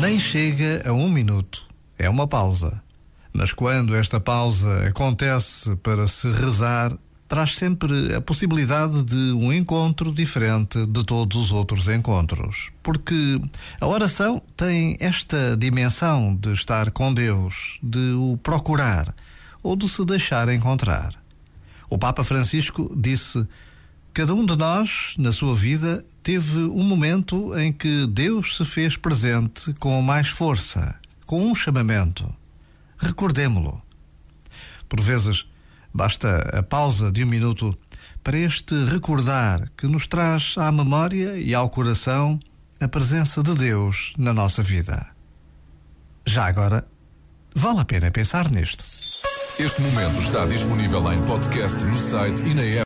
Nem chega a um minuto. É uma pausa. Mas quando esta pausa acontece para se rezar, traz sempre a possibilidade de um encontro diferente de todos os outros encontros. Porque a oração tem esta dimensão de estar com Deus, de o procurar ou de se deixar encontrar. O Papa Francisco disse: Cada um de nós, na sua vida, teve um momento em que Deus se fez presente com mais força, com um chamamento. Recordemo-lo. Por vezes, basta a pausa de um minuto para este recordar que nos traz à memória e ao coração a presença de Deus na nossa vida. Já agora, vale a pena pensar nisto. Este momento está disponível em podcast no site e na app.